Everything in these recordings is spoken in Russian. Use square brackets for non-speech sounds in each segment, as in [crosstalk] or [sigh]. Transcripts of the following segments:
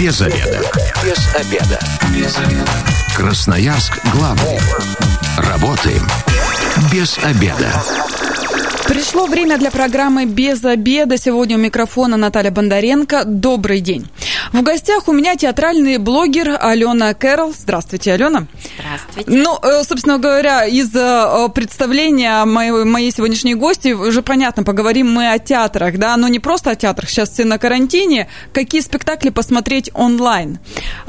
Без обеда. Без обеда. Без обеда. Красноярск главный. Работаем без обеда. Пришло время для программы «Без обеда». Сегодня у микрофона Наталья Бондаренко. Добрый день. В гостях у меня театральный блогер Алена Кэрол. Здравствуйте, Алена. Здравствуйте. Ну, э, собственно говоря, из э, представления моей, моей сегодняшней гости уже понятно, поговорим мы о театрах, да, но не просто о театрах, сейчас все на карантине. Какие спектакли посмотреть онлайн?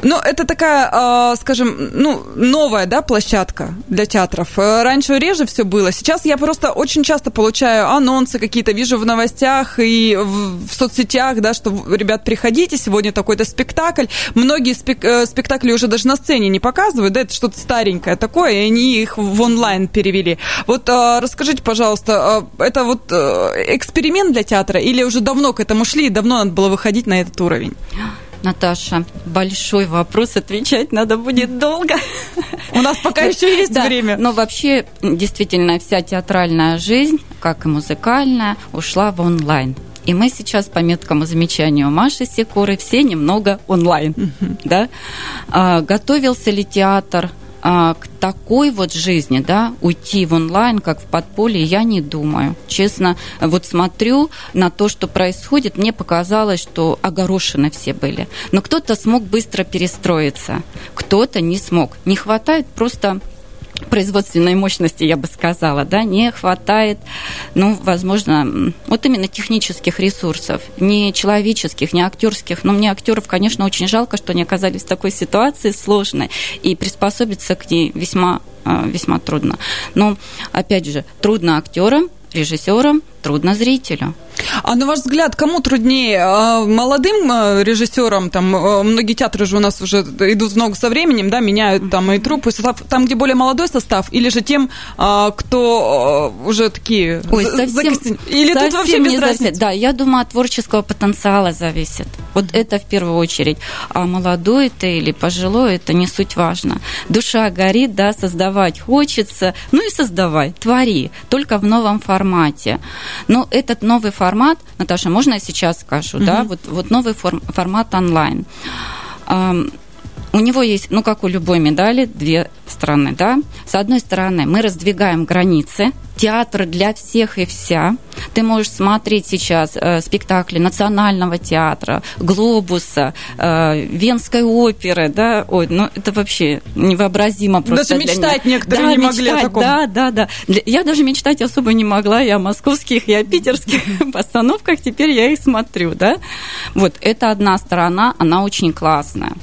Ну, это такая, э, скажем, ну, новая, да, площадка для театров. Раньше реже все было. Сейчас я просто очень часто получаю анонсы какие-то, вижу в новостях и в, в соцсетях, да, что, ребят, приходите, сегодня такой какой-то спектакль. Многие спек- э, спектакли уже даже на сцене не показывают, да, это что-то старенькое такое, и они их в онлайн перевели. Вот а, расскажите, пожалуйста, а, это вот а, эксперимент для театра или уже давно к этому шли и давно надо было выходить на этот уровень? Наташа, большой вопрос, отвечать надо будет долго. У нас пока еще есть да, время. Но вообще, действительно, вся театральная жизнь, как и музыкальная, ушла в онлайн. И мы сейчас, по меткому замечанию Маши Секуры, все немного онлайн. Mm-hmm. Да? А, готовился ли театр а, к такой вот жизни, да, уйти в онлайн, как в подполье, я не думаю. Честно, вот смотрю на то, что происходит, мне показалось, что огорошены все были. Но кто-то смог быстро перестроиться, кто-то не смог. Не хватает просто производственной мощности, я бы сказала, да, не хватает, ну, возможно, вот именно технических ресурсов, не человеческих, не актерских. Но мне актеров, конечно, очень жалко, что они оказались в такой ситуации сложной, и приспособиться к ней весьма а, весьма трудно. Но, опять же, трудно актерам, режиссерам, трудно зрителю. А на ваш взгляд, кому труднее? А, молодым а, режиссерам, там, а, многие театры же у нас уже идут в ногу со временем, да, меняют там и трупы, состав, там, где более молодой состав, или же тем, кто уже такие... Ой, совсем, или совсем тут вообще без разницы? Да, я думаю, от творческого потенциала зависит. Вот это в первую очередь. А молодой это или пожилой, это не суть важно. Душа горит, да, создавать хочется, ну и создавай, твори, только в новом формате. Но этот новый формат, Наташа, можно я сейчас скажу, mm-hmm. да, вот, вот новый форм, формат онлайн. У него есть, ну, как у любой медали, две стороны, да. С одной стороны, мы раздвигаем границы, театр для всех и вся. Ты можешь смотреть сейчас э, спектакли Национального театра, Глобуса, э, Венской оперы, да, ой, ну это вообще невообразимо просто. Даже мечтать меня. некоторые да, не мечтать, могли о таком. Да, да, да. Я даже мечтать особо не могла, я о московских, я о питерских [laughs] постановках, теперь я их смотрю, да. Вот, это одна сторона, она очень классная.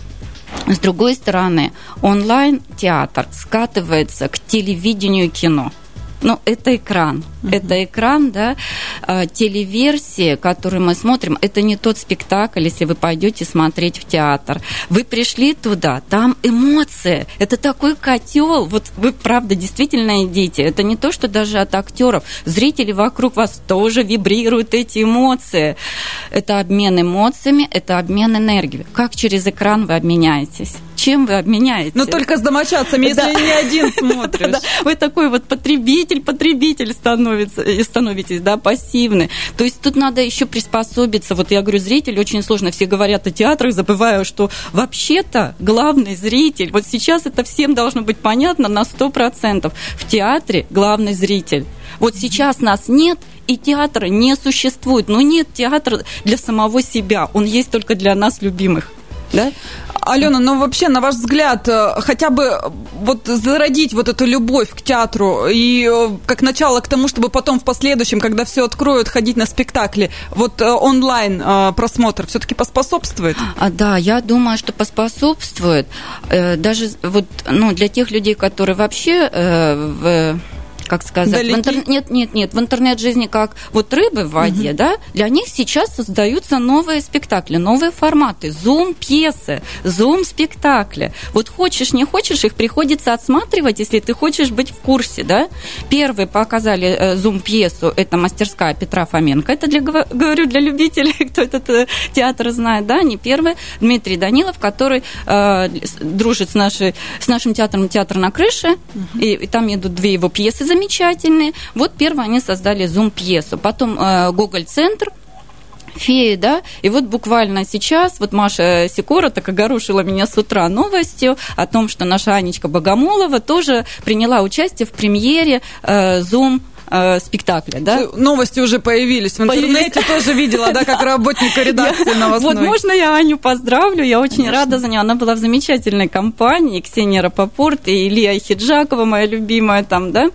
С другой стороны, онлайн-театр скатывается к телевидению и кино. Ну, это экран. Uh-huh. Это экран, да. А, телеверсия, которую мы смотрим, это не тот спектакль, если вы пойдете смотреть в театр. Вы пришли туда, там эмоции. Это такой котел. Вот вы, правда, действительно идите. Это не то, что даже от актеров. Зрители вокруг вас тоже вибрируют эти эмоции. Это обмен эмоциями, это обмен энергией. Как через экран вы обменяетесь? Чем вы обменяете? Но только с домочадцами, если да. не один [laughs] смотришь. Да, Вы такой вот потребитель, потребитель становится, и становитесь, да, пассивный. То есть тут надо еще приспособиться. Вот я говорю, зритель очень сложно. Все говорят о театрах, забывая, что вообще-то главный зритель, вот сейчас это всем должно быть понятно на 100%. В театре главный зритель. Вот сейчас нас нет, и театра не существует. Но нет театра для самого себя. Он есть только для нас, любимых. Да? Алена, ну вообще, на ваш взгляд, э, хотя бы вот зародить вот эту любовь к театру и э, как начало к тому, чтобы потом в последующем, когда все откроют, ходить на спектакли, вот э, онлайн просмотр все-таки поспособствует? А, да, я думаю, что поспособствует. Даже вот ну, для тех людей, которые вообще в как сказать, в интер... нет, нет, нет, в интернет-жизни как вот рыбы в воде, угу. да, для них сейчас создаются новые спектакли, новые форматы, зум-пьесы, зум-спектакли. Вот хочешь, не хочешь, их приходится отсматривать, если ты хочешь быть в курсе, да. Первые показали э, зум-пьесу, это мастерская Петра Фоменко, это для, говорю, для любителей, [laughs] кто этот э, театр знает, да, не первый, Дмитрий Данилов, который э, дружит с, нашей, с нашим театром «Театр на крыше», угу. и, и там идут две его пьесы замечательные. Вот первое они создали зум-пьесу. Потом э, Гоголь-центр, феи, да, и вот буквально сейчас, вот Маша Сикора так огорошила меня с утра новостью о том, что наша Анечка Богомолова тоже приняла участие в премьере э, Zoom э, спектакля, да? Новости уже появились в интернете, тоже видела, да, как [laughs] работника редакции новостной. Вот можно я Аню поздравлю, я очень рада за нее. Она была в замечательной компании, Ксения Рапопорт и Илья Хиджакова, моя любимая там, да?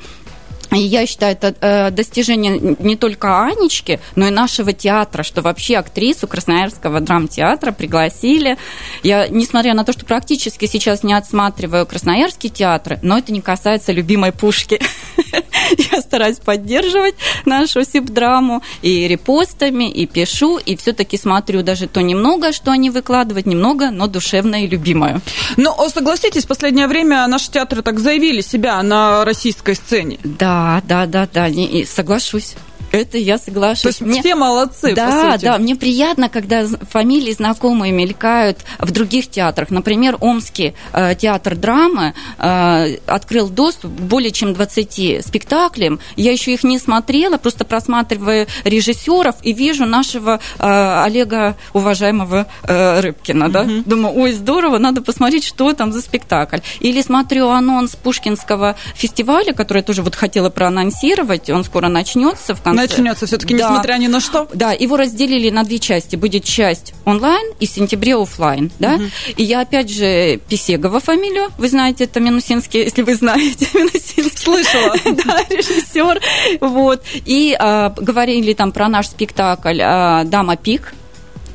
И я считаю, это э, достижение не только Анечки, но и нашего театра, что вообще актрису Красноярского драмтеатра пригласили. Я, несмотря на то, что практически сейчас не отсматриваю красноярские театры, но это не касается любимой пушки. [laughs] Я стараюсь поддерживать нашу СИП-драму и репостами, и пишу, и все-таки смотрю даже то немного, что они выкладывают, немного, но душевное и любимое. Но согласитесь, в последнее время наши театры так заявили себя на российской сцене. Да, да, да, да, не, соглашусь. Это я соглашусь. То есть мне... все молодцы, Да, да, мне приятно, когда фамилии знакомые мелькают в других театрах. Например, Омский э, театр драмы э, открыл доступ к более чем 20 спектаклям. Я еще их не смотрела, просто просматриваю режиссеров и вижу нашего э, Олега, уважаемого э, Рыбкина. Да? Угу. Думаю, ой, здорово, надо посмотреть, что там за спектакль. Или смотрю анонс Пушкинского фестиваля, который я тоже вот хотела проанонсировать, он скоро начнется в конце начнется все-таки, да. несмотря ни на что. Да, его разделили на две части. Будет часть онлайн и в сентябре офлайн, да. Угу. И я опять же Писегова фамилию, вы знаете, это Минусинский, если вы знаете [laughs] Минусинский. Слышала. [laughs] да, режиссер. Вот. И а, говорили там про наш спектакль а, «Дама Пик»,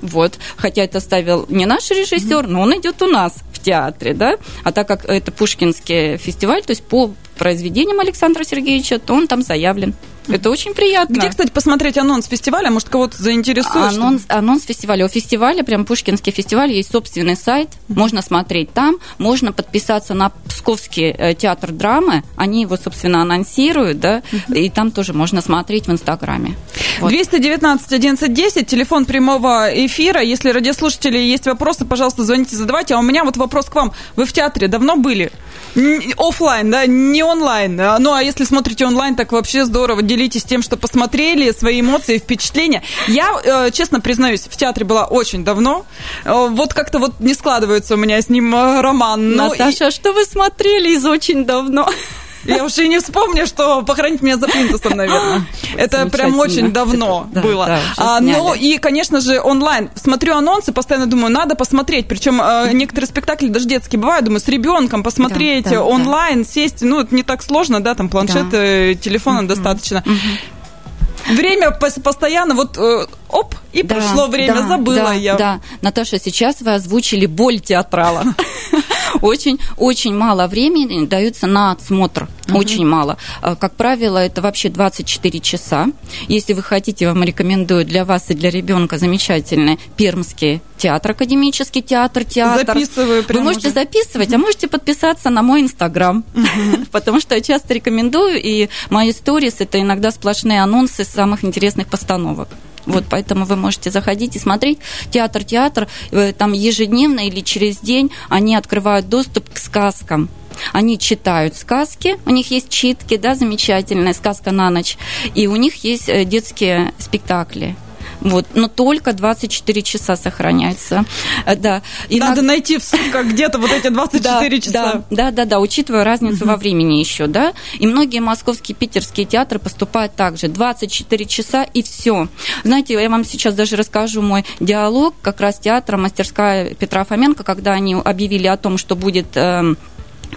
вот. Хотя это ставил не наш режиссер, но он идет у нас в театре, да. А так как это Пушкинский фестиваль, то есть по произведениям Александра Сергеевича, то он там заявлен. Это очень приятно. Где, кстати, посмотреть анонс фестиваля? Может, кого-то заинтересует? Анонс, анонс фестиваля. У фестиваля, прям Пушкинский фестиваль, есть собственный сайт. Можно смотреть там. Можно подписаться на Псковский э, театр драмы. Они его, собственно, анонсируют, да. И там тоже можно смотреть в Инстаграме. Вот. 219 1110, телефон прямого эфира. Если радиослушатели есть вопросы, пожалуйста, звоните, задавайте. А у меня вот вопрос к вам. Вы в театре давно были? Оффлайн, да, не онлайн. Ну, а если смотрите онлайн, так вообще здорово. Делитесь тем, что посмотрели, свои эмоции, впечатления. Я, э, честно признаюсь, в театре была очень давно. Э, вот как-то вот не складывается у меня с ним э, роман. Ну, Наташа, и... что вы смотрели из очень давно? Я уже и не вспомню, что похоронить меня за плинтусом, наверное. Это прям очень давно Это, было. Да, а, ну и, конечно же, онлайн. Смотрю анонсы, постоянно думаю, надо посмотреть. Причем э, некоторые спектакли даже детские бывают, думаю, с ребенком посмотреть да, онлайн, сесть. Ну, это не так сложно, да, там планшет. Э, телефона угу. достаточно. Угу. Время постоянно вот э, оп, и да, прошло время, да, забыла да, я. Да, Наташа, сейчас вы озвучили боль театрала. [laughs] Очень-очень мало времени дается на отсмотр. Очень мало. А, как правило, это вообще 24 часа. Если вы хотите, вам рекомендую для вас и для ребенка замечательный Пермский театр, академический театр, театр. Записываю. Вы можете уже. записывать, а можете подписаться на мой инстаграм, [laughs] потому что я часто рекомендую, и мои сторис это иногда сплошные анонсы самых интересных постановок. Вот поэтому вы можете заходить и смотреть. Театр, театр, э, там ежедневно или через день они открывают доступ к сказкам. Они читают сказки, у них есть читки, да, замечательная сказка на ночь, и у них есть э, детские спектакли. Вот, но только 24 часа сохраняется. Э, да. И Надо на... найти в сутках где-то вот эти 24 да, часа. Да, да, да, да, учитывая разницу угу. во времени еще, да. И многие московские, питерские театры поступают так же. 24 часа и все. Знаете, я вам сейчас даже расскажу мой диалог как раз театра «Мастерская Петра Фоменко», когда они объявили о том, что будет... Э,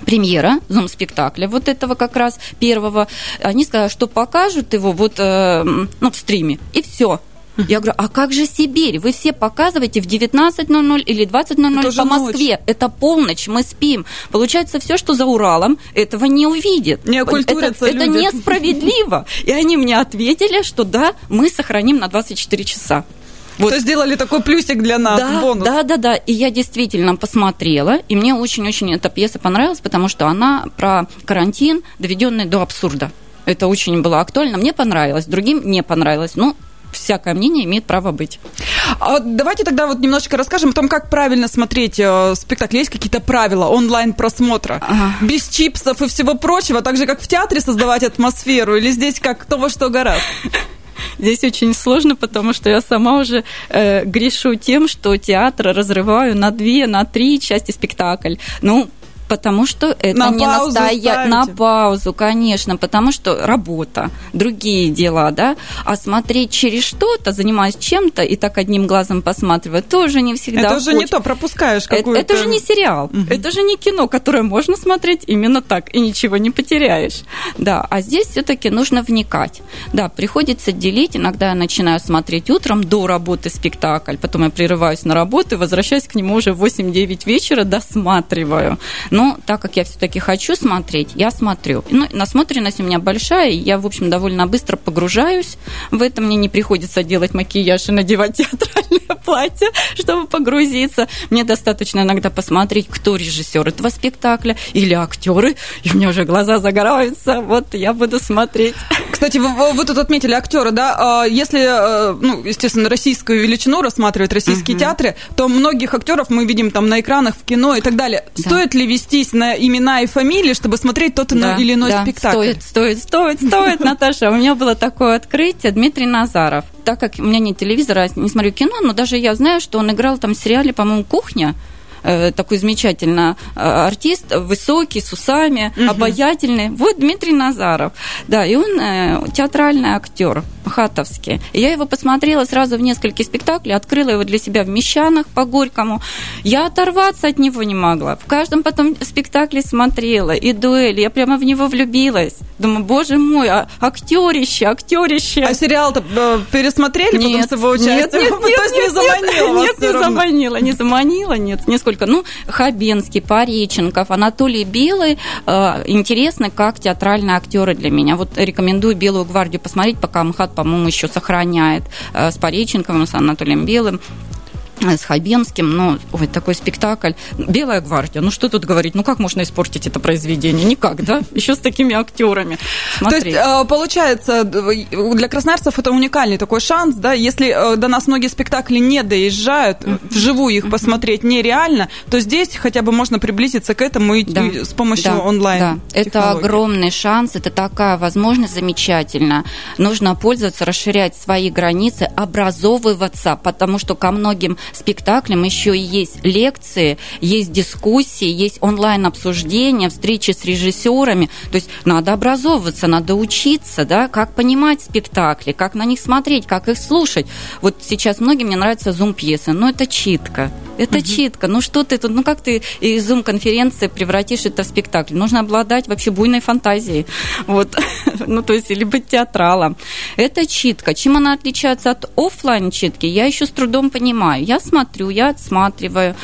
премьера зум-спектакля вот этого как раз первого. Они сказали, что покажут его вот э, ну, в стриме, и все. Я говорю, а как же Сибирь? Вы все показываете в 19.00 или 20.00 по Москве. Ночь. Это полночь, мы спим. Получается, все, что за Уралом, этого не увидит. Не это, это несправедливо. И они мне ответили, что да, мы сохраним на 24 часа. Вот. То сделали такой плюсик для нас, да, бонус. Да, да, да. И я действительно посмотрела, и мне очень-очень эта пьеса понравилась, потому что она про карантин, доведенный до абсурда. Это очень было актуально. Мне понравилось, другим не понравилось. Ну, всякое мнение имеет право быть. А давайте тогда вот немножечко расскажем о том, как правильно смотреть э, спектакль. Есть какие-то правила онлайн-просмотра? Ага. Без чипсов и всего прочего, так же, как в театре создавать атмосферу? Или здесь как кто во что гораздо? Здесь очень сложно, потому что я сама уже э, грешу тем, что театр разрываю на две, на три части спектакль. Ну, Потому что это на не настоя... На паузу, конечно, потому что работа, другие дела, да. А смотреть через что-то, занимаясь чем-то и так одним глазом посматривать, тоже не всегда Это уже не то, пропускаешь какую-то... Это, это же не сериал, угу. это же не кино, которое можно смотреть именно так, и ничего не потеряешь. Да, а здесь все таки нужно вникать. Да, приходится делить, иногда я начинаю смотреть утром до работы спектакль, потом я прерываюсь на работу и возвращаюсь к нему уже в 8-9 вечера, досматриваю. Но но так как я все-таки хочу смотреть, я смотрю. Ну, насмотренность у меня большая, я, в общем, довольно быстро погружаюсь в это. Мне не приходится делать макияж и надевать [laughs] театральное платье, чтобы погрузиться. Мне достаточно иногда посмотреть, кто режиссер этого спектакля или актеры, и у меня уже глаза загораются. Вот я буду смотреть. Кстати, вы, вы тут отметили актера, да? А если, э, ну, естественно, российскую величину рассматривать российские uh-huh. театры, то многих актеров мы видим там на экранах, в кино и так далее. Да. Стоит ли вести вестись на имена и фамилии, чтобы смотреть тот да, или иной да, спектакль. Стоит, стоит, стоит, стоит, [laughs] Наташа. У меня было такое открытие. Дмитрий Назаров. Так как у меня нет телевизора, не смотрю кино, но даже я знаю, что он играл там в сериале, по-моему, «Кухня», э, такой замечательный э, артист, высокий, с усами, угу. обаятельный. Вот Дмитрий Назаров. Да, и он э, театральный актер хатовский. И я его посмотрела сразу в нескольких спектаклях, открыла его для себя в Мещанах по Горькому. Я оторваться от него не могла. В каждом потом спектакле смотрела, и дуэль. Я прямо в него влюбилась. Думаю, боже мой, а, актерище, актерище. А сериал-то пересмотрели нет, потом с его участием? [laughs] Нет, нет, нет, То есть нет, не заманила Нет, не заманила, не заманила, нет, нисколько. Ну, Хабенский, Пореченков, Анатолий Белый. Э, интересны как театральные актеры для меня. Вот рекомендую «Белую гвардию» посмотреть, пока МХАТ по-моему, еще сохраняет э, с Пореченковым, с Анатолием Белым с Хабенским, ну, ой, такой спектакль. «Белая гвардия», ну что тут говорить, ну как можно испортить это произведение? Никак, да? Еще с такими актерами. Смотреть. То есть, э, получается, для красноярцев это уникальный такой шанс, да, если э, до нас многие спектакли не доезжают, вживую их посмотреть нереально, то здесь хотя бы можно приблизиться к этому и, да. с помощью да. онлайн. Да, это огромный шанс, это такая возможность замечательная. Нужно пользоваться, расширять свои границы, образовываться, потому что ко многим спектаклем еще и есть лекции, есть дискуссии, есть онлайн-обсуждения, встречи с режиссерами. То есть надо образовываться, надо учиться, да, как понимать спектакли, как на них смотреть, как их слушать. Вот сейчас многим мне нравятся зум-пьесы, но это читка. Это угу. читка. Ну что ты тут, ну как ты из зум-конференции превратишь это в спектакль? Нужно обладать вообще буйной фантазией. Вот. [laughs] ну то есть, или быть театралом. Это читка. Чем она отличается от офлайн читки, я еще с трудом понимаю. Я смотрю, я отсматриваю,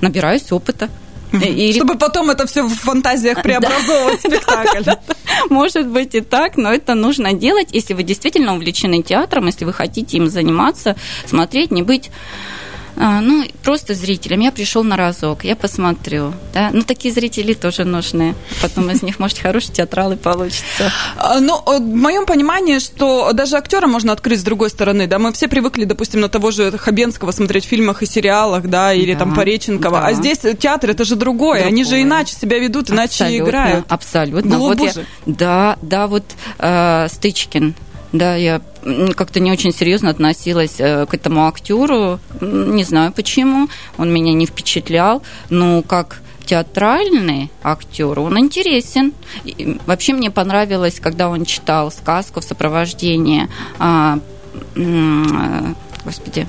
набираюсь опыта. И... Чтобы потом это все в фантазиях преобразовывать спектакль. [laughs] Может быть и так, но это нужно делать, если вы действительно увлечены театром, если вы хотите им заниматься, смотреть, не быть ну, просто зрителям. Я пришел на разок, я посмотрю. Да? Ну, такие зрители тоже нужны. Потом из них, может, хороший театрал и получится. А, ну, в моем понимании, что даже актера можно открыть с другой стороны. Да? Мы все привыкли, допустим, на того же Хабенского смотреть в фильмах и сериалах, да, или да, там Пореченкова. Да. А здесь театр это же другое. другое. Они же иначе себя ведут, иначе абсолютно, играют. Абсолютно. Вот я, да, да, вот э, Стычкин да, я как-то не очень серьезно относилась э, к этому актеру. Не знаю почему. Он меня не впечатлял. Но как театральный актер, он интересен. И вообще мне понравилось, когда он читал сказку в сопровождении а, а, господи.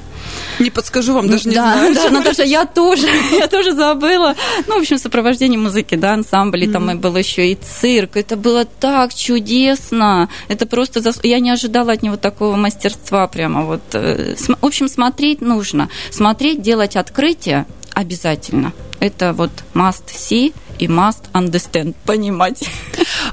Не подскажу вам, даже не да, знаю. Да, Наташа, я тоже, [laughs] я тоже забыла. Ну, в общем, сопровождение музыки, да, ансамбли, mm-hmm. там и был еще и цирк. Это было так чудесно. Это просто... Зас... Я не ожидала от него такого мастерства прямо вот. Э, в общем, смотреть нужно. Смотреть, делать открытие обязательно. Это вот must see и must understand, понимать.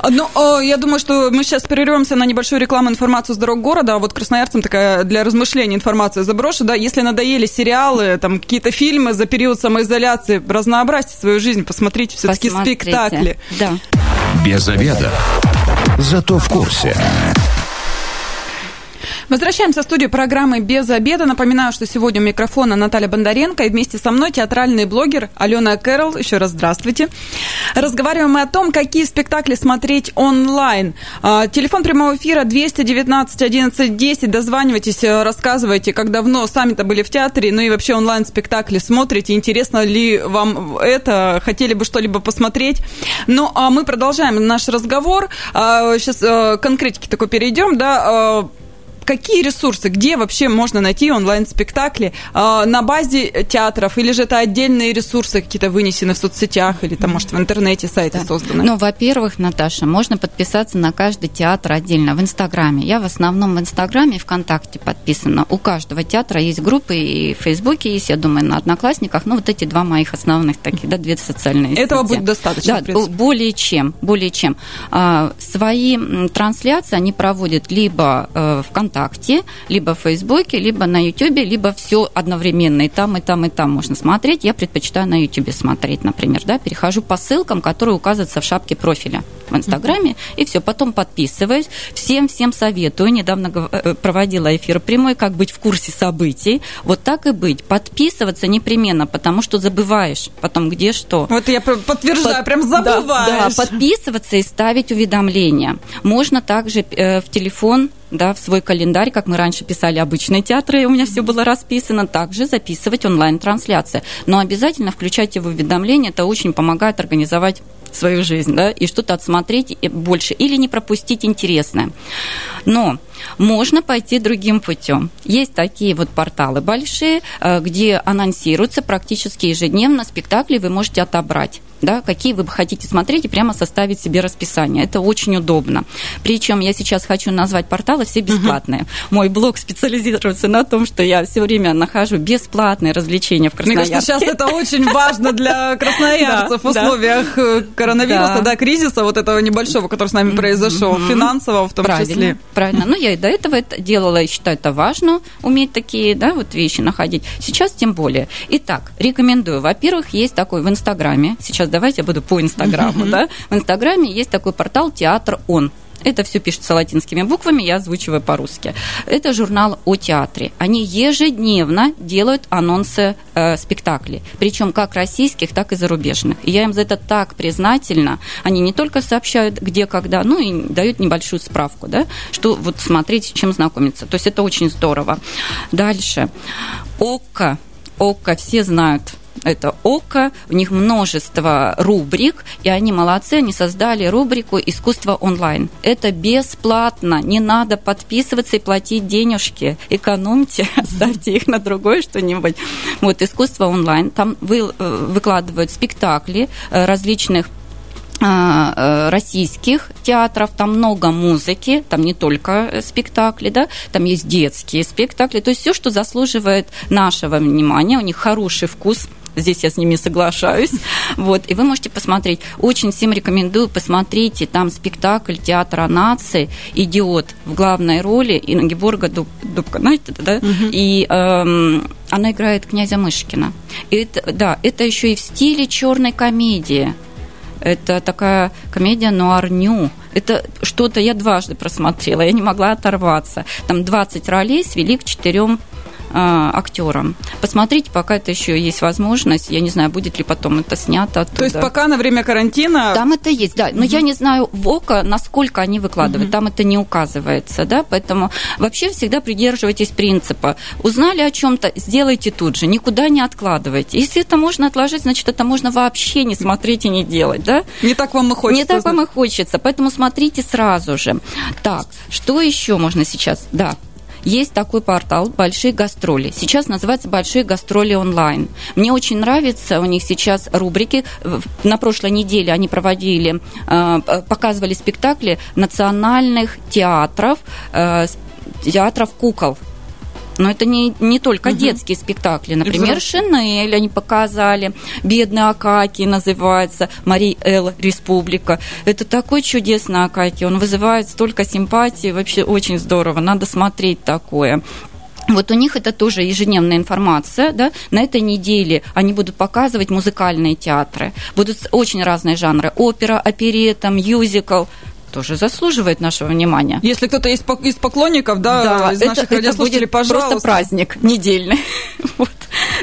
Ну, я думаю, что мы сейчас прервемся на небольшую рекламу информацию с дорог города, а вот красноярцам такая для размышления информация заброшу, да, если надоели сериалы, там какие-то фильмы за период самоизоляции, разнообразьте свою жизнь, посмотрите все-таки спектакли. Да. Без обеда. Зато в курсе. Возвращаемся в студию программы «Без обеда». Напоминаю, что сегодня у микрофона Наталья Бондаренко и вместе со мной театральный блогер Алена Кэрол. Еще раз здравствуйте. Разговариваем мы о том, какие спектакли смотреть онлайн. А, телефон прямого эфира 219 11 10. Дозванивайтесь, э, рассказывайте, как давно сами-то были в театре, ну и вообще онлайн-спектакли смотрите. Интересно ли вам это? Хотели бы что-либо посмотреть? Ну, а мы продолжаем наш разговор. Сейчас а, э, конкретики такой перейдем, да, а, какие ресурсы, где вообще можно найти онлайн-спектакли? А, на базе театров или же это отдельные ресурсы какие-то вынесены в соцсетях или там, может, в интернете сайты да. созданы? Ну, во-первых, Наташа, можно подписаться на каждый театр отдельно в Инстаграме. Я в основном в Инстаграме и ВКонтакте подписана. У каждого театра есть группы и в Фейсбуке есть, я думаю, на Одноклассниках. Ну, вот эти два моих основных таких, да, две социальные Этого сети. будет достаточно, Да, более чем, более чем. А, свои трансляции они проводят либо э, ВКонтакте, ВКонтакте, либо в Фейсбуке, либо на Ютубе, либо все одновременно. И там, и там, и там можно смотреть. Я предпочитаю на Ютубе смотреть, например. Да? Перехожу по ссылкам, которые указываются в шапке профиля в Инстаграме, и все. Потом подписываюсь. Всем-всем советую. Недавно э, проводила эфир прямой, как быть в курсе событий. Вот так и быть. Подписываться непременно, потому что забываешь потом где что. Вот я подтверждаю, Под... прям забываешь. Да, да, подписываться и ставить уведомления. Можно также э, в телефон да, в свой календарь, как мы раньше писали обычные театры, у меня все было расписано, также записывать онлайн-трансляции. Но обязательно включайте в уведомления, это очень помогает организовать свою жизнь, да, и что-то отсмотреть больше или не пропустить интересное. Но можно пойти другим путем. Есть такие вот порталы большие, э, где анонсируются практически ежедневно спектакли, вы можете отобрать да, какие вы хотите смотреть и прямо составить себе расписание. Это очень удобно. Причем я сейчас хочу назвать порталы все бесплатные. Uh-huh. Мой блог специализируется на том, что я все время нахожу бесплатные развлечения в Красноярске. Мне кажется, сейчас это очень важно для [laughs] красноярцев в условиях э, коронавируса, да, кризиса вот этого небольшого, который с нами произошел, финансового в том числе. Правильно. Ну, я и до этого это делала, и считаю, это важно, уметь такие, да, вот вещи находить. Сейчас тем более. Итак, рекомендую. Во-первых, есть такой в Инстаграме, сейчас давайте я буду по Инстаграму, да, в Инстаграме есть такой портал «Театр Он». Это все пишется латинскими буквами, я озвучиваю по-русски. Это журнал о театре. Они ежедневно делают анонсы э, спектаклей, причем как российских, так и зарубежных. И я им за это так признательна. Они не только сообщают, где, когда, ну и дают небольшую справку, да, что вот смотреть, чем знакомиться. То есть это очень здорово. Дальше. ОККО. ОККО все знают это ОКО, у них множество рубрик, и они молодцы, они создали рубрику «Искусство онлайн». Это бесплатно, не надо подписываться и платить денежки, экономьте, [laughs] оставьте их на другое что-нибудь. Вот «Искусство онлайн», там вы, э, выкладывают спектакли э, различных а, э, российских театров, там много музыки, там не только спектакли, да, там есть детские спектакли, то есть все, что заслуживает нашего внимания, у них хороший вкус – здесь я с ними соглашаюсь. [laughs] Вот, и вы можете посмотреть. Очень всем рекомендую, посмотрите, там спектакль театра нации «Идиот» в главной роли Ингеборга Дуб, Дубка, знаете, да? Угу. И эм, она играет князя Мышкина. И это, да, это еще и в стиле черной комедии. Это такая комедия нуарню. Это что-то я дважды просмотрела, я не могла оторваться. Там 20 ролей свели к четырем э, актерам. Посмотрите, пока это еще есть возможность. Я не знаю, будет ли потом это снято оттуда. То есть пока на время карантина... Там это есть, да. Но угу. я не знаю в ОКО, насколько они выкладывают. Угу. Там это не указывается, да. Поэтому вообще всегда придерживайтесь принципа. Узнали о чем-то, сделайте тут же. Никуда не откладывайте. Если это можно отложить, значит, это можно вообще не смотреть и не делать, да? Не так вам и хочется. Не так вам и хочется. Поэтому смотрите сразу же. Так, что еще можно сейчас? Да, есть такой портал «Большие гастроли». Сейчас называется «Большие гастроли онлайн». Мне очень нравится у них сейчас рубрики. На прошлой неделе они проводили, э, показывали спектакли национальных театров, э, театров кукол – но это не, не только угу. детские спектакли. Например, Шинель они показали, «Бедный Акаки» называется, «Мари Эл. Республика». Это такой чудесный Акаки, он вызывает столько симпатии, вообще очень здорово, надо смотреть такое. Вот у них это тоже ежедневная информация, да, на этой неделе они будут показывать музыкальные театры, будут очень разные жанры, опера, оперета, мюзикл, тоже заслуживает нашего внимания. Если кто-то есть из поклонников, да, да из наших это, радиослушателей, это будет пожалуйста. просто праздник недельный. [laughs] вот.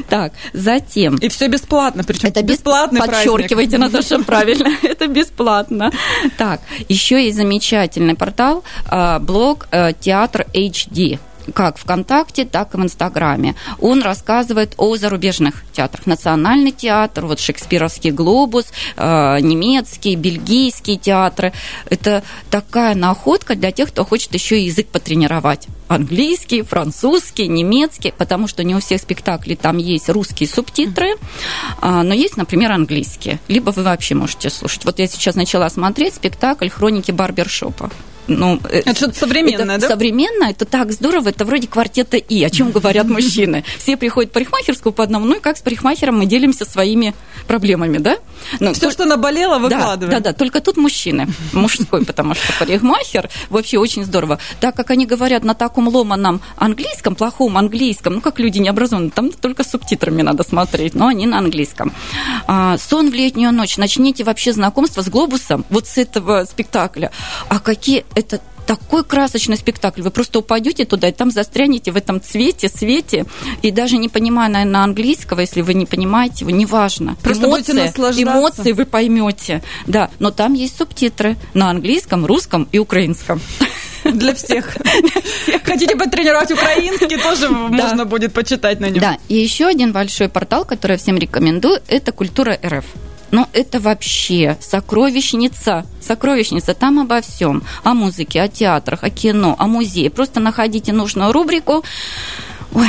Так, затем... И все бесплатно, причем это бесплатный Подчеркивайте. Наташа, правильно, [laughs] это бесплатно. Так, еще есть замечательный портал, а, блог э, Театр HD как ВКонтакте, так и в Инстаграме. Он рассказывает о зарубежных театрах. Национальный театр, вот Шекспировский глобус, э, немецкий, бельгийские театры. Это такая находка для тех, кто хочет еще и язык потренировать английский, французский, немецкий, потому что не у всех спектаклей там есть русские субтитры, а, но есть, например, английские. Либо вы вообще можете слушать. Вот я сейчас начала смотреть спектакль «Хроники барбершопа» ну, э, это что-то современное, это да? Современное, это так здорово, это вроде квартета И, о чем говорят мужчины. Все приходят в парикмахерскую по одному, ну и как с парикмахером мы делимся своими проблемами, да? Ну, Все, тут... что наболело, выкладываем. Да, да, да, только тут мужчины, мужской, потому что парикмахер вообще очень здорово. Так как они говорят на таком ломаном английском, плохом английском, ну как люди необразованные, там только с субтитрами надо смотреть, но они на английском. А, сон в летнюю ночь, начните вообще знакомство с глобусом, вот с этого спектакля. А какие это такой красочный спектакль. Вы просто упадете туда и там застрянете в этом цвете, свете. И даже не понимая, наверное, английского, если вы не понимаете его, неважно. Просто эмоции, эмоции вы поймете. Да, но там есть субтитры на английском, русском и украинском. Для всех. [laughs] Хотите потренировать украинский, тоже можно будет почитать на нем. Да, и еще один большой портал, который я всем рекомендую, это «Культура РФ». Но это вообще сокровищница. Сокровищница. Там обо всем. О музыке, о театрах, о кино, о музее. Просто находите нужную рубрику. Ой,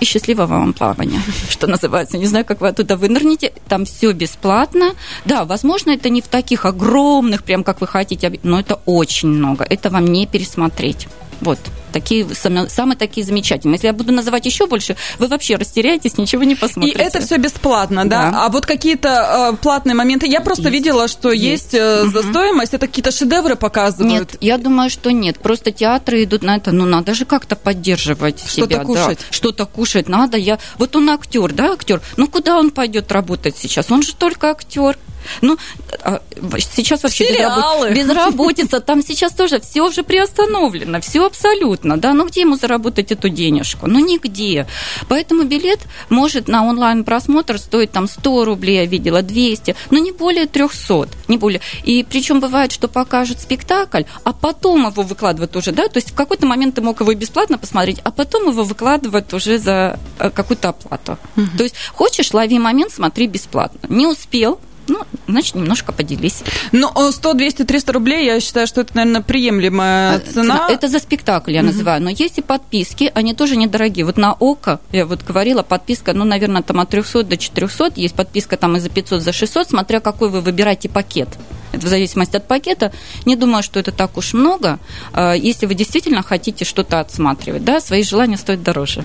и счастливого вам плавания, [laughs] что называется. Не знаю, как вы оттуда вынырнете. Там все бесплатно. Да, возможно, это не в таких огромных, прям как вы хотите, но это очень много. Это вам не пересмотреть. Вот такие самые, такие замечательные. Если я буду называть еще больше, вы вообще растеряетесь, ничего не посмотрите. И это все бесплатно, да? да. А вот какие-то э, платные моменты, я просто есть. видела, что есть, есть э, за стоимость, это какие-то шедевры показывают. Нет, я думаю, что нет. Просто театры идут на это, ну надо же как-то поддерживать Что-то себя. кушать. Да. Что-то кушать надо. Я... Вот он актер, да, актер. Ну куда он пойдет работать сейчас? Он же только актер. Ну, а, сейчас вообще Сериалы. безработица, там сейчас тоже все уже приостановлено, все абсолютно, да, ну где ему заработать эту денежку? Ну, нигде. Поэтому билет может на онлайн-просмотр стоить там 100 рублей, я видела, 200, но не более 300, не более. И причем бывает, что покажут спектакль, а потом его выкладывают уже, да, то есть в какой-то момент ты мог его бесплатно посмотреть, а потом его выкладывают уже за э, какую-то оплату. Угу. То есть хочешь, лови момент, смотри бесплатно. Не успел, ну, значит, немножко поделись. Ну, 100, 200, 300 рублей, я считаю, что это, наверное, приемлемая а, цена. Это за спектакль я называю. Но есть и подписки, они тоже недорогие. Вот на ОКО, я вот говорила, подписка, ну, наверное, там от 300 до 400. Есть подписка там и за 500, за 600, смотря какой вы выбираете пакет. Это в зависимости от пакета. Не думаю, что это так уж много, а, если вы действительно хотите что-то отсматривать. Да, свои желания стоят дороже.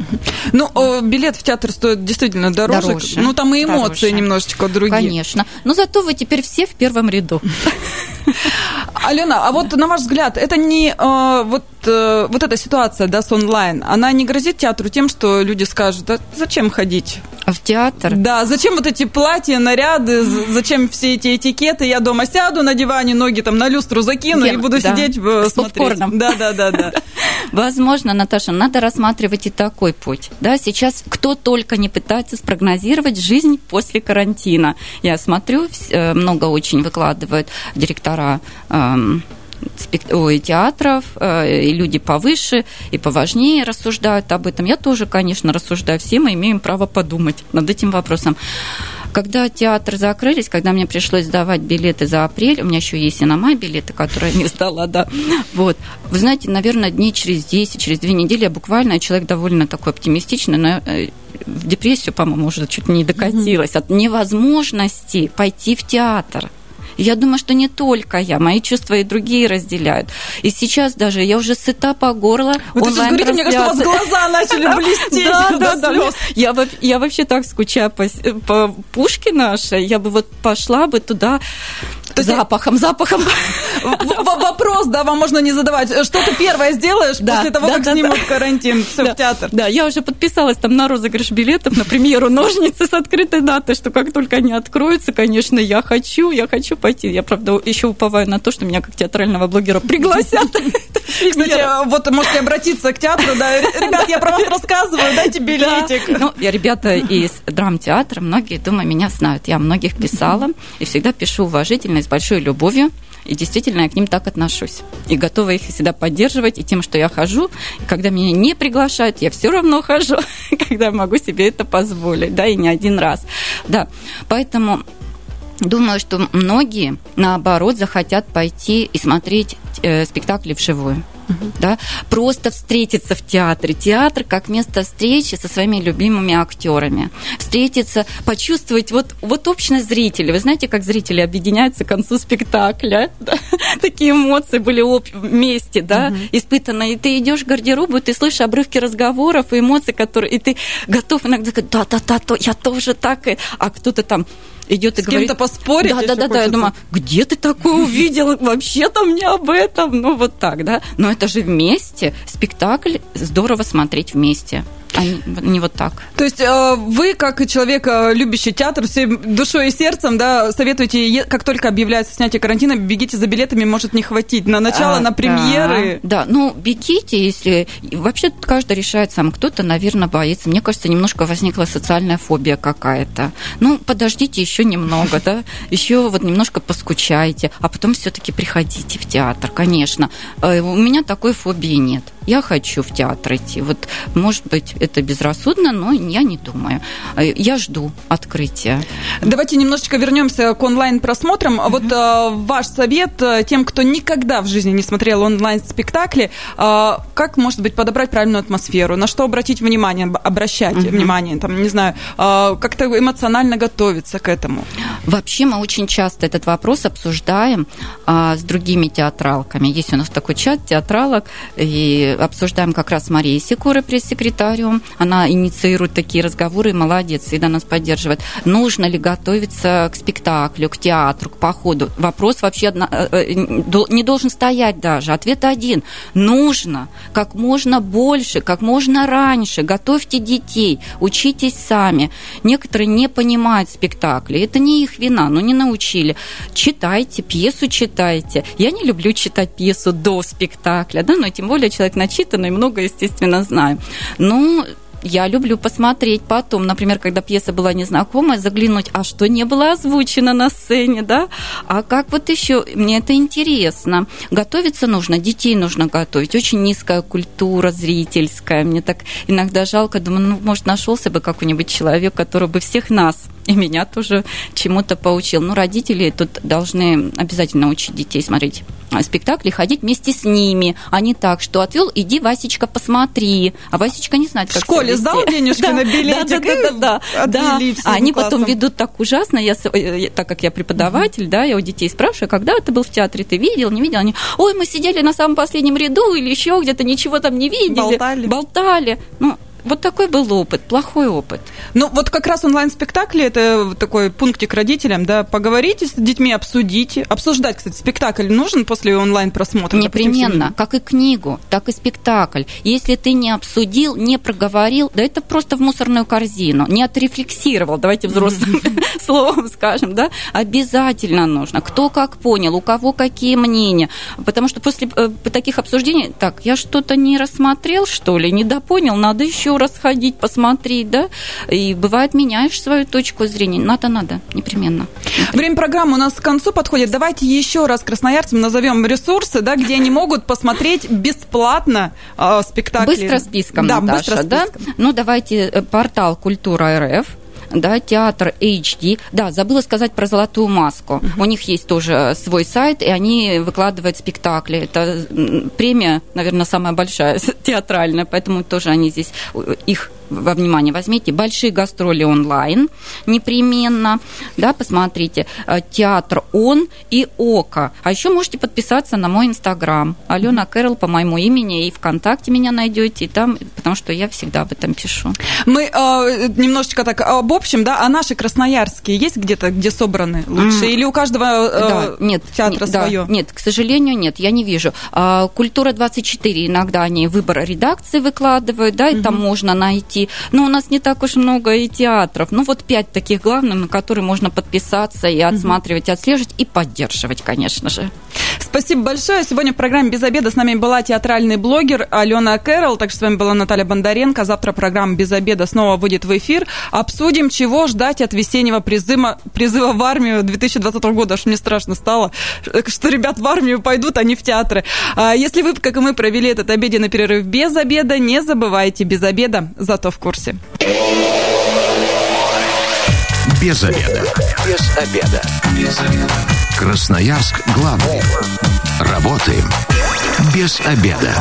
Ну, билет в театр стоит действительно дороже. дороже ну, там и эмоции дороже. немножечко другие. Конечно. Но зато вы теперь все в первом ряду. [laughs] Алена, а вот на ваш взгляд, это не э, вот, э, вот эта ситуация, да, с онлайн, она не грозит театру тем, что люди скажут, а зачем ходить? А в театр? Да, зачем вот эти платья, наряды, зачем все эти этикеты? Я дома сяду на диване, ноги там на люстру закину Гем, и буду да. сидеть э, с смотреть. Попкорном. Да, да, да, да. [laughs] Возможно, Наташа, надо рассматривать и такой путь. Да, сейчас кто только не пытается спрогнозировать жизнь после карантина. Я смотрю, много очень выкладывают директора эм, ой, театров, э, и люди повыше и поважнее рассуждают об этом. Я тоже, конечно, рассуждаю. Все мы имеем право подумать над этим вопросом. Когда театры закрылись, когда мне пришлось сдавать билеты за апрель, у меня еще есть и на май билеты, которые я не [laughs] сдала, да. Вот. Вы знаете, наверное, дней через 10, через две недели я буквально, человек довольно такой оптимистичный, но э, в депрессию, по-моему, уже чуть не докатилась от невозможности пойти в театр. Я думаю, что не только я, мои чувства и другие разделяют. И сейчас даже я уже сыта по горло. Вы сейчас говорите, мне кажется, у вас глаза начали [laughs] блестеть. Да, да, да. Я, я вообще так скучаю по, по Пушке нашей. Я бы вот пошла бы туда запахом, запахом. Вопрос, да, вам можно не задавать. Что ты первое сделаешь после того, как снимут карантин? Все в театр. Да, я уже подписалась там на розыгрыш билетов, на премьеру «Ножницы» с открытой датой, что как только они откроются, конечно, я хочу, я хочу пойти. Я, правда, еще уповаю на то, что меня как театрального блогера пригласят. [laughs] Кстати, вот можете обратиться к театру, да, ребят, я про вас рассказываю, дайте билетик. Ну, я ребята из драмтеатра, многие, думаю, меня знают. Я многих писала и всегда пишу уважительно с большой любовью. И действительно, я к ним так отношусь. И готова их всегда поддерживать. И тем, что я хожу, и когда меня не приглашают, я все равно хожу, [laughs] когда могу себе это позволить, да, и не один раз. Да, поэтому думаю, что многие, наоборот, захотят пойти и смотреть э, спектакли вживую да, просто встретиться в театре. Театр как место встречи со своими любимыми актерами. Встретиться, почувствовать вот, вот общность зрителей. Вы знаете, как зрители объединяются к концу спектакля? [laughs] Да? Такие эмоции были вместе, да, угу. испытаны. И ты идешь в гардеробу, и ты слышишь обрывки разговоров и эмоций, которые... И ты готов иногда сказать, да-да-да, я тоже так. А кто-то там идет и С говорит... кем-то поспорить? Да, да, да, да. Я думаю, где ты такое увидел? Вообще там не об этом. Ну, вот так, да. Но это же вместе. Спектакль здорово смотреть вместе а не вот так. То есть э, вы, как человек, э, любящий театр, всем душой и сердцем, да, советуете, как только объявляется снятие карантина, бегите за билетами, может не хватить на начало, а, на премьеры. Да, да, ну бегите, если... Вообще каждый решает сам. Кто-то, наверное, боится. Мне кажется, немножко возникла социальная фобия какая-то. Ну, подождите еще немного, да, еще вот немножко поскучайте, а потом все-таки приходите в театр, конечно. Э, у меня такой фобии нет я хочу в театр идти. Вот, может быть, это безрассудно, но я не думаю. Я жду открытия. Давайте немножечко вернемся к онлайн-просмотрам. Mm-hmm. Вот э, ваш совет э, тем, кто никогда в жизни не смотрел онлайн-спектакли, э, как, может быть, подобрать правильную атмосферу, на что обратить внимание, обращать mm-hmm. внимание, там, не знаю, э, как-то эмоционально готовиться к этому? Вообще мы очень часто этот вопрос обсуждаем э, с другими театралками. Есть у нас такой чат театралок, и обсуждаем как раз Мария Секура, пресс-секретарем. Она инициирует такие разговоры, молодец, всегда нас поддерживает. Нужно ли готовиться к спектаклю, к театру, к походу? Вопрос вообще э, э, не должен стоять даже. Ответ один. Нужно как можно больше, как можно раньше. Готовьте детей, учитесь сами. Некоторые не понимают спектакли. Это не их вина, но не научили. Читайте, пьесу читайте. Я не люблю читать пьесу до спектакля, да, но тем более человек начитанный, много, естественно, знаю. Ну, я люблю посмотреть потом, например, когда пьеса была незнакомая, заглянуть, а что не было озвучено на сцене, да? А как вот еще? Мне это интересно. Готовиться нужно, детей нужно готовить. Очень низкая культура зрительская. Мне так иногда жалко, думаю, ну, может, нашелся бы какой-нибудь человек, который бы всех нас [laughs] и меня тоже чему-то поучил. Ну, родители тут должны обязательно учить детей смотреть спектакли, ходить вместе с ними, а не так, что отвел, иди, Васечка, посмотри. А Васечка не знает, как В школе сдал денежки [laughs] на билетик да, да, да, да, А они потом ведут так ужасно, я, э, так как я преподаватель, да, я у детей спрашиваю, когда ты был в театре, ты видел, не видел? Они, ой, мы сидели на самом последнем ряду или еще где-то, ничего там не видели. Болтали. Болтали. Ну, вот такой был опыт, плохой опыт. Ну, вот как раз онлайн-спектакли, это такой пунктик родителям, да, поговорите с детьми, обсудите. Обсуждать, кстати, спектакль нужен после онлайн-просмотра? Непременно, как и книгу, так и спектакль. Если ты не обсудил, не проговорил, да это просто в мусорную корзину, не отрефлексировал, давайте взрослым [laughs] словом скажем, да, обязательно нужно. Кто как понял, у кого какие мнения. Потому что после э, таких обсуждений, так, я что-то не рассмотрел, что ли, не допонял, надо еще еще раз ходить, посмотреть, да, и бывает меняешь свою точку зрения. Надо, надо, непременно. Время программы у нас к концу подходит. Давайте еще раз красноярцам назовем ресурсы, да, где они могут посмотреть бесплатно э, спектакли. Быстро списком, да, Наташа, быстро списком. да? Ну, давайте э, портал Культура РФ да, театр HD. Да, забыла сказать про «Золотую маску». Uh-huh. У них есть тоже свой сайт, и они выкладывают спектакли. Это премия, наверное, самая большая [laughs] театральная, поэтому тоже они здесь, их во внимание возьмите большие гастроли онлайн непременно, да, посмотрите, э, театр Он и Ока. А еще можете подписаться на мой инстаграм, Алена Кэрол по моему имени, и ВКонтакте меня найдете, и там, потому что я всегда об этом пишу. Мы э, немножечко так об общем, да, а наши красноярские есть где-то, где собраны лучше, mm. или у каждого э, да, нет, театра нет, свое? Да, нет, к сожалению, нет, я не вижу. А, Культура 24 иногда они выбор редакции выкладывают, да, и mm-hmm. там можно найти. Но у нас не так уж много и театров. Ну, вот пять таких главных, на которые можно подписаться и отсматривать, mm-hmm. отслеживать и поддерживать, конечно же. Спасибо большое. Сегодня в программе «Без обеда» с нами была театральный блогер Алена Кэрол. Также с вами была Наталья Бондаренко. Завтра программа «Без обеда» снова выйдет в эфир. Обсудим, чего ждать от весеннего призыва, призыва в армию 2020 года. Аж мне страшно стало, что ребят в армию пойдут, а не в театры. А если вы, как и мы, провели этот обеденный перерыв без обеда, не забывайте без обеда, зато в курсе. Без обеда. Без обеда. Без обеда. Красноярск главный. Работаем без обеда.